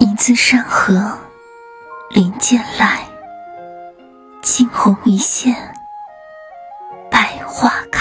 影自山河，林间来，惊鸿一现，百花开。